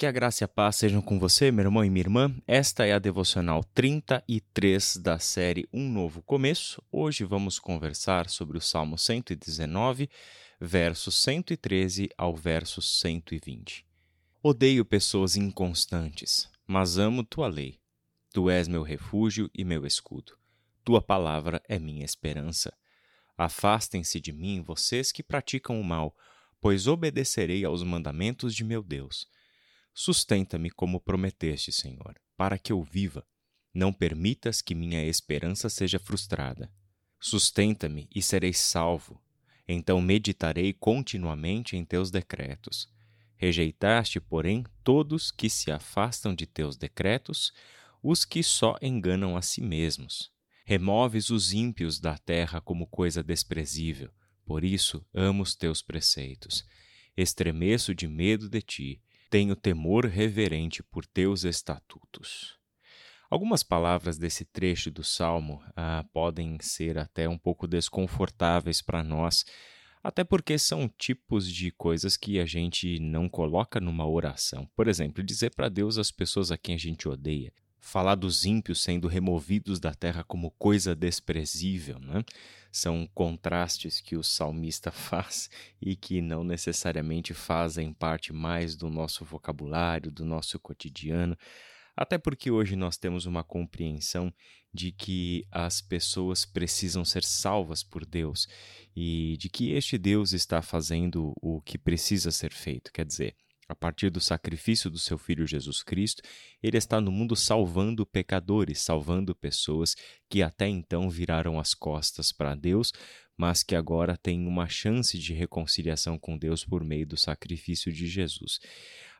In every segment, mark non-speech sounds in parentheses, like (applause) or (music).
Que a graça e a paz sejam com você, meu irmão e minha irmã. Esta é a devocional 33 da série Um Novo Começo. Hoje vamos conversar sobre o Salmo 119, versos 113 ao verso 120. Odeio pessoas inconstantes, mas amo tua lei. Tu és meu refúgio e meu escudo. Tua palavra é minha esperança. Afastem-se de mim vocês que praticam o mal, pois obedecerei aos mandamentos de meu Deus. Sustenta-me como prometeste, Senhor, para que eu viva. Não permitas que minha esperança seja frustrada. Sustenta-me e serei salvo. Então meditarei continuamente em teus decretos. Rejeitaste, porém, todos que se afastam de teus decretos, os que só enganam a si mesmos. Removes os ímpios da terra como coisa desprezível. Por isso amo os teus preceitos. Estremeço de medo de ti tenho temor reverente por teus estatutos. Algumas palavras desse trecho do Salmo ah, podem ser até um pouco desconfortáveis para nós, até porque são tipos de coisas que a gente não coloca numa oração. Por exemplo, dizer para Deus as pessoas a quem a gente odeia falar dos ímpios sendo removidos da terra como coisa desprezível. Né? São contrastes que o salmista (laughs) faz e que não necessariamente fazem parte mais do nosso vocabulário, do nosso cotidiano. Até porque hoje nós temos uma compreensão de que as pessoas precisam ser salvas por Deus e de que este Deus está fazendo o que precisa ser feito. Quer dizer, a partir do sacrifício do seu Filho Jesus Cristo, ele está no mundo salvando pecadores, salvando pessoas que até então viraram as costas para Deus, mas que agora têm uma chance de reconciliação com Deus por meio do sacrifício de Jesus.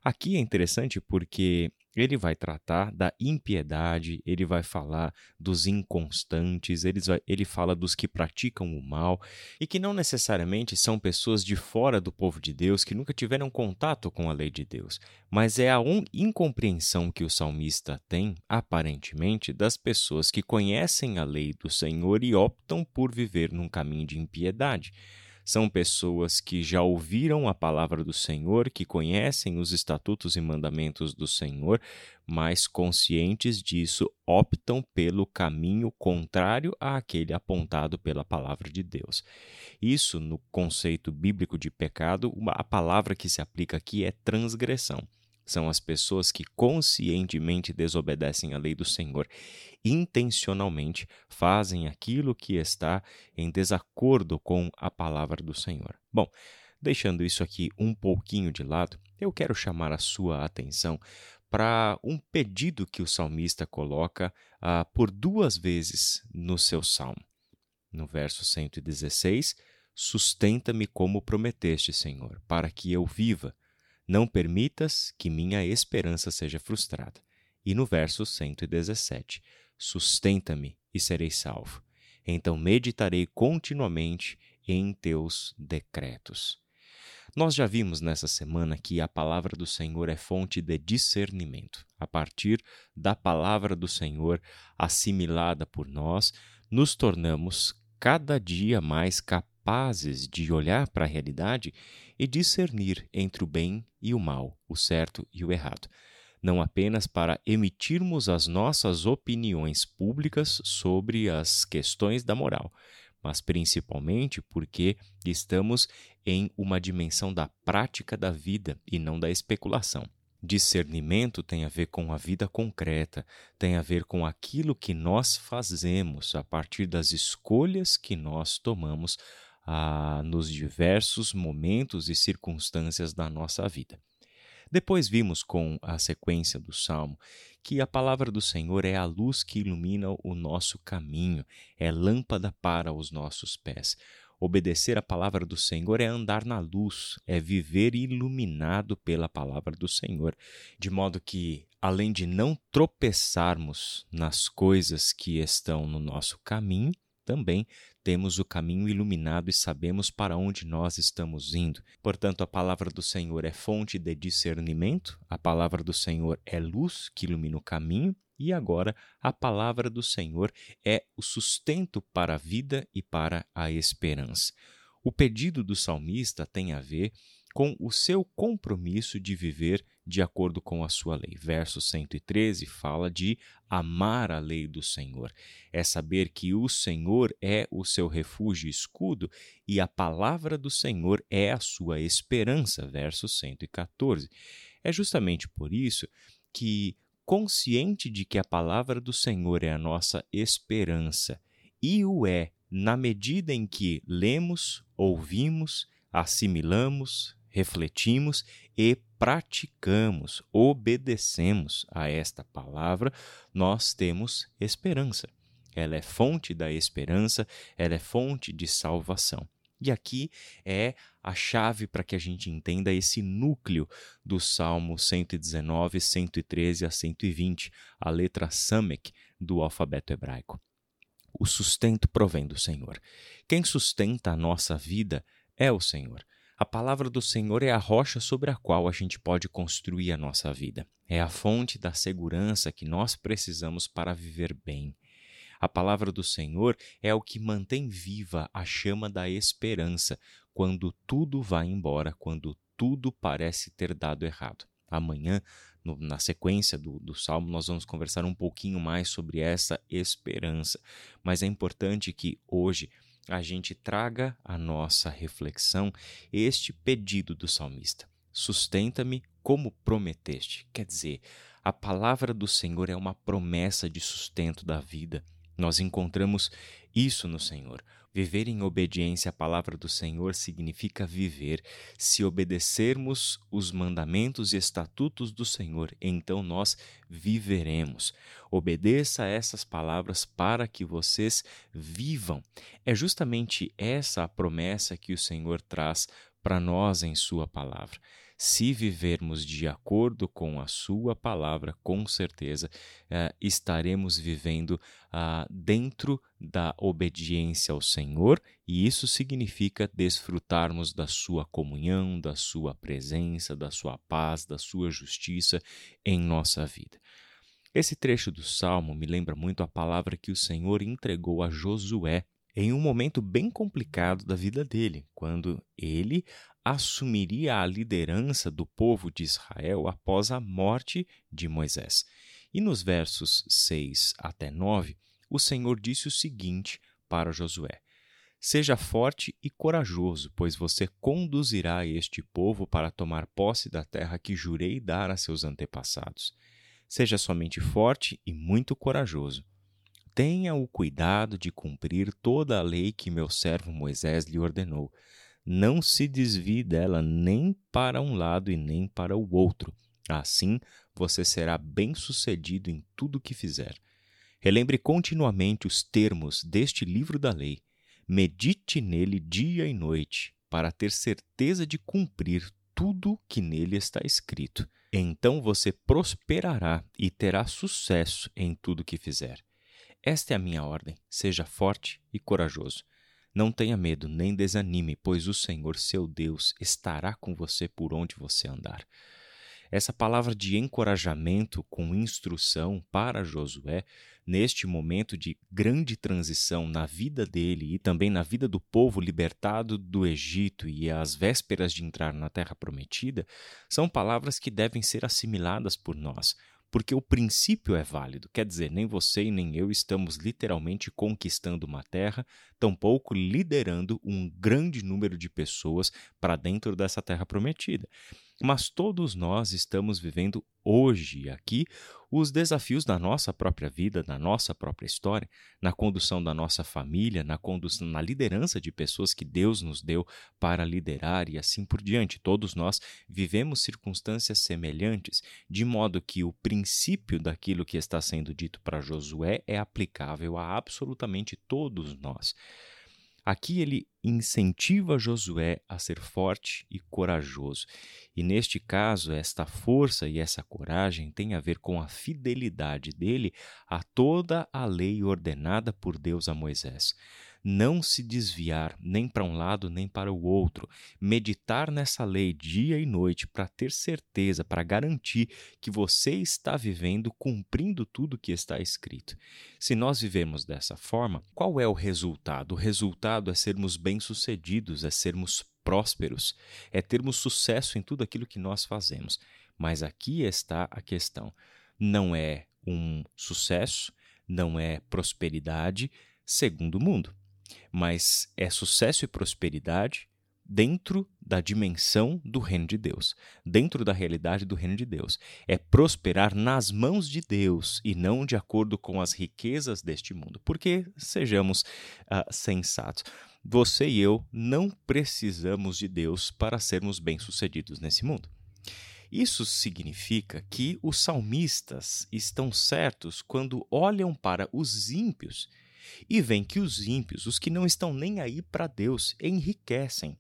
Aqui é interessante porque ele vai tratar da impiedade, ele vai falar dos inconstantes, ele, vai, ele fala dos que praticam o mal e que não necessariamente são pessoas de fora do povo de Deus que nunca tiveram contato com a lei de Deus, mas é a um, incompreensão que o salmista tem, aparentemente, das pessoas que conhecem a lei do Senhor e optam por viver num caminho de impiedade. São pessoas que já ouviram a palavra do Senhor, que conhecem os estatutos e mandamentos do Senhor, mas conscientes disso optam pelo caminho contrário àquele apontado pela palavra de Deus. Isso, no conceito bíblico de pecado, a palavra que se aplica aqui é transgressão. São as pessoas que conscientemente desobedecem à lei do Senhor, intencionalmente fazem aquilo que está em desacordo com a palavra do Senhor. Bom, deixando isso aqui um pouquinho de lado, eu quero chamar a sua atenção para um pedido que o salmista coloca ah, por duas vezes no seu salmo. No verso 116, sustenta-me como prometeste, Senhor, para que eu viva não permitas que minha esperança seja frustrada. E no verso 117: Sustenta-me e serei salvo. Então meditarei continuamente em teus decretos. Nós já vimos nessa semana que a palavra do Senhor é fonte de discernimento. A partir da palavra do Senhor assimilada por nós, nos tornamos cada dia mais capazes capazes de olhar para a realidade e discernir entre o bem e o mal, o certo e o errado, não apenas para emitirmos as nossas opiniões públicas sobre as questões da moral, mas principalmente porque estamos em uma dimensão da prática da vida e não da especulação. Discernimento tem a ver com a vida concreta, tem a ver com aquilo que nós fazemos a partir das escolhas que nós tomamos ah, nos diversos momentos e circunstâncias da nossa vida. Depois vimos com a sequência do salmo que a palavra do Senhor é a luz que ilumina o nosso caminho, é lâmpada para os nossos pés. Obedecer a palavra do Senhor é andar na luz, é viver iluminado pela palavra do Senhor, de modo que, além de não tropeçarmos nas coisas que estão no nosso caminho, também temos o caminho iluminado e sabemos para onde nós estamos indo. Portanto, a palavra do Senhor é fonte de discernimento, a palavra do Senhor é luz que ilumina o caminho, e agora a palavra do Senhor é o sustento para a vida e para a esperança. O pedido do salmista tem a ver com o seu compromisso de viver de acordo com a sua lei. Verso 113 fala de amar a lei do Senhor. É saber que o Senhor é o seu refúgio e escudo e a palavra do Senhor é a sua esperança. Verso 114. É justamente por isso que, consciente de que a palavra do Senhor é a nossa esperança e o é na medida em que lemos, ouvimos, assimilamos, refletimos e praticamos, obedecemos a esta palavra, nós temos esperança. Ela é fonte da esperança, ela é fonte de salvação. E aqui é a chave para que a gente entenda esse núcleo do Salmo 119, 113 a 120, a letra Samek do alfabeto hebraico. O sustento provém do Senhor. Quem sustenta a nossa vida é o Senhor. A palavra do Senhor é a rocha sobre a qual a gente pode construir a nossa vida. É a fonte da segurança que nós precisamos para viver bem. A palavra do Senhor é o que mantém viva a chama da esperança quando tudo vai embora, quando tudo parece ter dado errado. Amanhã, no, na sequência do, do salmo, nós vamos conversar um pouquinho mais sobre essa esperança. Mas é importante que hoje a gente traga à nossa reflexão este pedido do salmista: Sustenta-me como prometeste. Quer dizer, a palavra do Senhor é uma promessa de sustento da vida. Nós encontramos isso no Senhor. Viver em obediência à palavra do Senhor significa viver. Se obedecermos os mandamentos e estatutos do Senhor, então nós viveremos. Obedeça a essas palavras para que vocês vivam. É justamente essa a promessa que o Senhor traz para nós em Sua palavra. Se vivermos de acordo com a Sua palavra, com certeza eh, estaremos vivendo ah, dentro da obediência ao Senhor, e isso significa desfrutarmos da Sua comunhão, da Sua presença, da Sua paz, da Sua justiça em nossa vida. Esse trecho do salmo me lembra muito a palavra que o Senhor entregou a Josué em um momento bem complicado da vida dele, quando ele assumiria a liderança do povo de Israel após a morte de Moisés. E nos versos 6 até 9, o Senhor disse o seguinte para Josué: Seja forte e corajoso, pois você conduzirá este povo para tomar posse da terra que jurei dar a seus antepassados. Seja somente forte e muito corajoso. Tenha o cuidado de cumprir toda a lei que meu servo Moisés lhe ordenou não se desvie dela nem para um lado e nem para o outro. Assim, você será bem-sucedido em tudo o que fizer. Relembre continuamente os termos deste livro da lei. Medite nele dia e noite, para ter certeza de cumprir tudo que nele está escrito. Então você prosperará e terá sucesso em tudo que fizer. Esta é a minha ordem: seja forte e corajoso. Não tenha medo, nem desanime, pois o Senhor, seu Deus, estará com você por onde você andar. Essa palavra de encorajamento com instrução para Josué, neste momento de grande transição na vida dele e também na vida do povo libertado do Egito e às vésperas de entrar na terra prometida, são palavras que devem ser assimiladas por nós, porque o princípio é válido. Quer dizer, nem você e nem eu estamos literalmente conquistando uma terra, tampouco liderando um grande número de pessoas para dentro dessa terra prometida. Mas todos nós estamos vivendo hoje aqui os desafios da nossa própria vida, da nossa própria história, na condução da nossa família, na condução, na liderança de pessoas que Deus nos deu para liderar e assim por diante. Todos nós vivemos circunstâncias semelhantes, de modo que o princípio daquilo que está sendo dito para Josué é aplicável a absolutamente todos nós. Aqui ele incentiva Josué a ser forte e corajoso. E neste caso, esta força e essa coragem tem a ver com a fidelidade dele a toda a lei ordenada por Deus a Moisés não se desviar nem para um lado nem para o outro, meditar nessa lei dia e noite para ter certeza, para garantir que você está vivendo cumprindo tudo que está escrito. Se nós vivemos dessa forma, qual é o resultado? O resultado é sermos bem-sucedidos, é sermos prósperos, é termos sucesso em tudo aquilo que nós fazemos. Mas aqui está a questão: não é um sucesso, não é prosperidade segundo o mundo, mas é sucesso e prosperidade dentro da dimensão do reino de Deus, dentro da realidade do reino de Deus. É prosperar nas mãos de Deus e não de acordo com as riquezas deste mundo. Porque, sejamos uh, sensatos, você e eu não precisamos de Deus para sermos bem-sucedidos nesse mundo. Isso significa que os salmistas estão certos quando olham para os ímpios e veem que os ímpios, os que não estão nem aí para Deus, enriquecem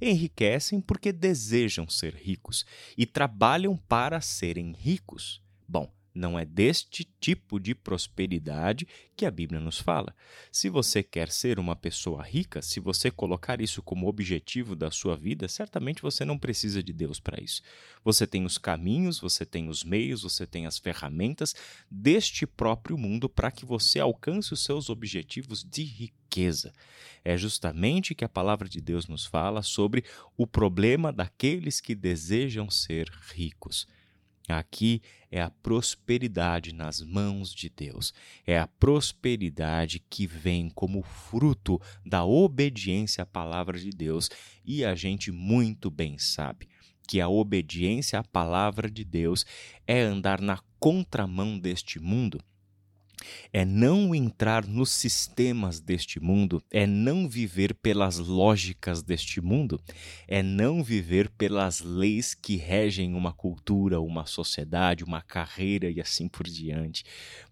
Enriquecem porque desejam ser ricos e trabalham para serem ricos. Bom, não é deste tipo de prosperidade que a Bíblia nos fala. Se você quer ser uma pessoa rica, se você colocar isso como objetivo da sua vida, certamente você não precisa de Deus para isso. Você tem os caminhos, você tem os meios, você tem as ferramentas deste próprio mundo para que você alcance os seus objetivos de riqueza. É justamente que a palavra de Deus nos fala sobre o problema daqueles que desejam ser ricos. Aqui é a prosperidade nas mãos de Deus. É a prosperidade que vem como fruto da obediência à palavra de Deus. E a gente muito bem sabe que a obediência à palavra de Deus é andar na contramão deste mundo é não entrar nos sistemas deste mundo, é não viver pelas lógicas deste mundo, é não viver pelas leis que regem uma cultura, uma sociedade, uma carreira e assim por diante,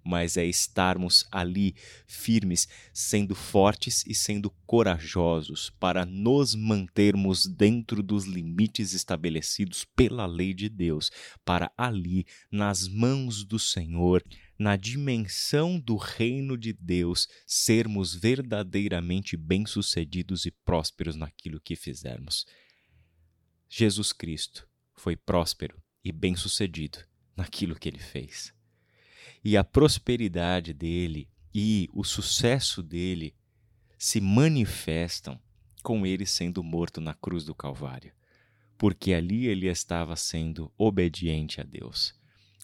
mas é estarmos ali firmes, sendo fortes e sendo corajosos para nos mantermos dentro dos limites estabelecidos pela lei de Deus, para ali, nas mãos do Senhor, na dimensão do reino de Deus, sermos verdadeiramente bem-sucedidos e prósperos naquilo que fizermos. Jesus Cristo foi próspero e bem-sucedido naquilo que ele fez. E a prosperidade dele e o sucesso dele se manifestam com ele sendo morto na cruz do Calvário, porque ali ele estava sendo obediente a Deus.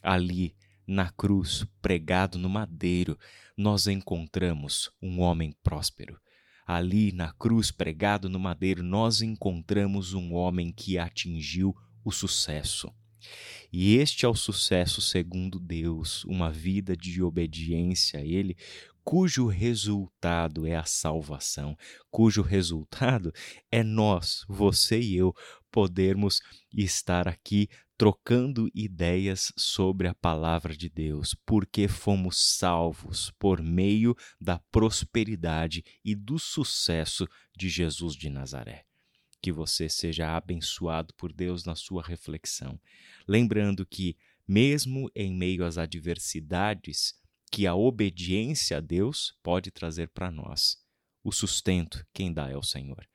Ali na cruz, pregado no madeiro, nós encontramos um homem próspero. Ali, na cruz, pregado no madeiro, nós encontramos um homem que atingiu o sucesso. E este é o sucesso segundo Deus, uma vida de obediência a Ele, cujo resultado é a salvação, cujo resultado é nós, você e eu, podermos estar aqui trocando ideias sobre a palavra de Deus, porque fomos salvos por meio da prosperidade e do sucesso de Jesus de Nazaré. Que você seja abençoado por Deus na sua reflexão, lembrando que, mesmo em meio às adversidades que a obediência a Deus pode trazer para nós, o sustento quem dá é o Senhor.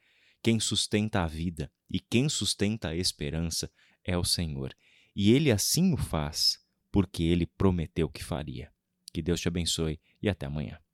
Quem sustenta a vida e quem sustenta a esperança é o Senhor. E ele assim o faz, porque ele prometeu que faria. Que Deus te abençoe e até amanhã.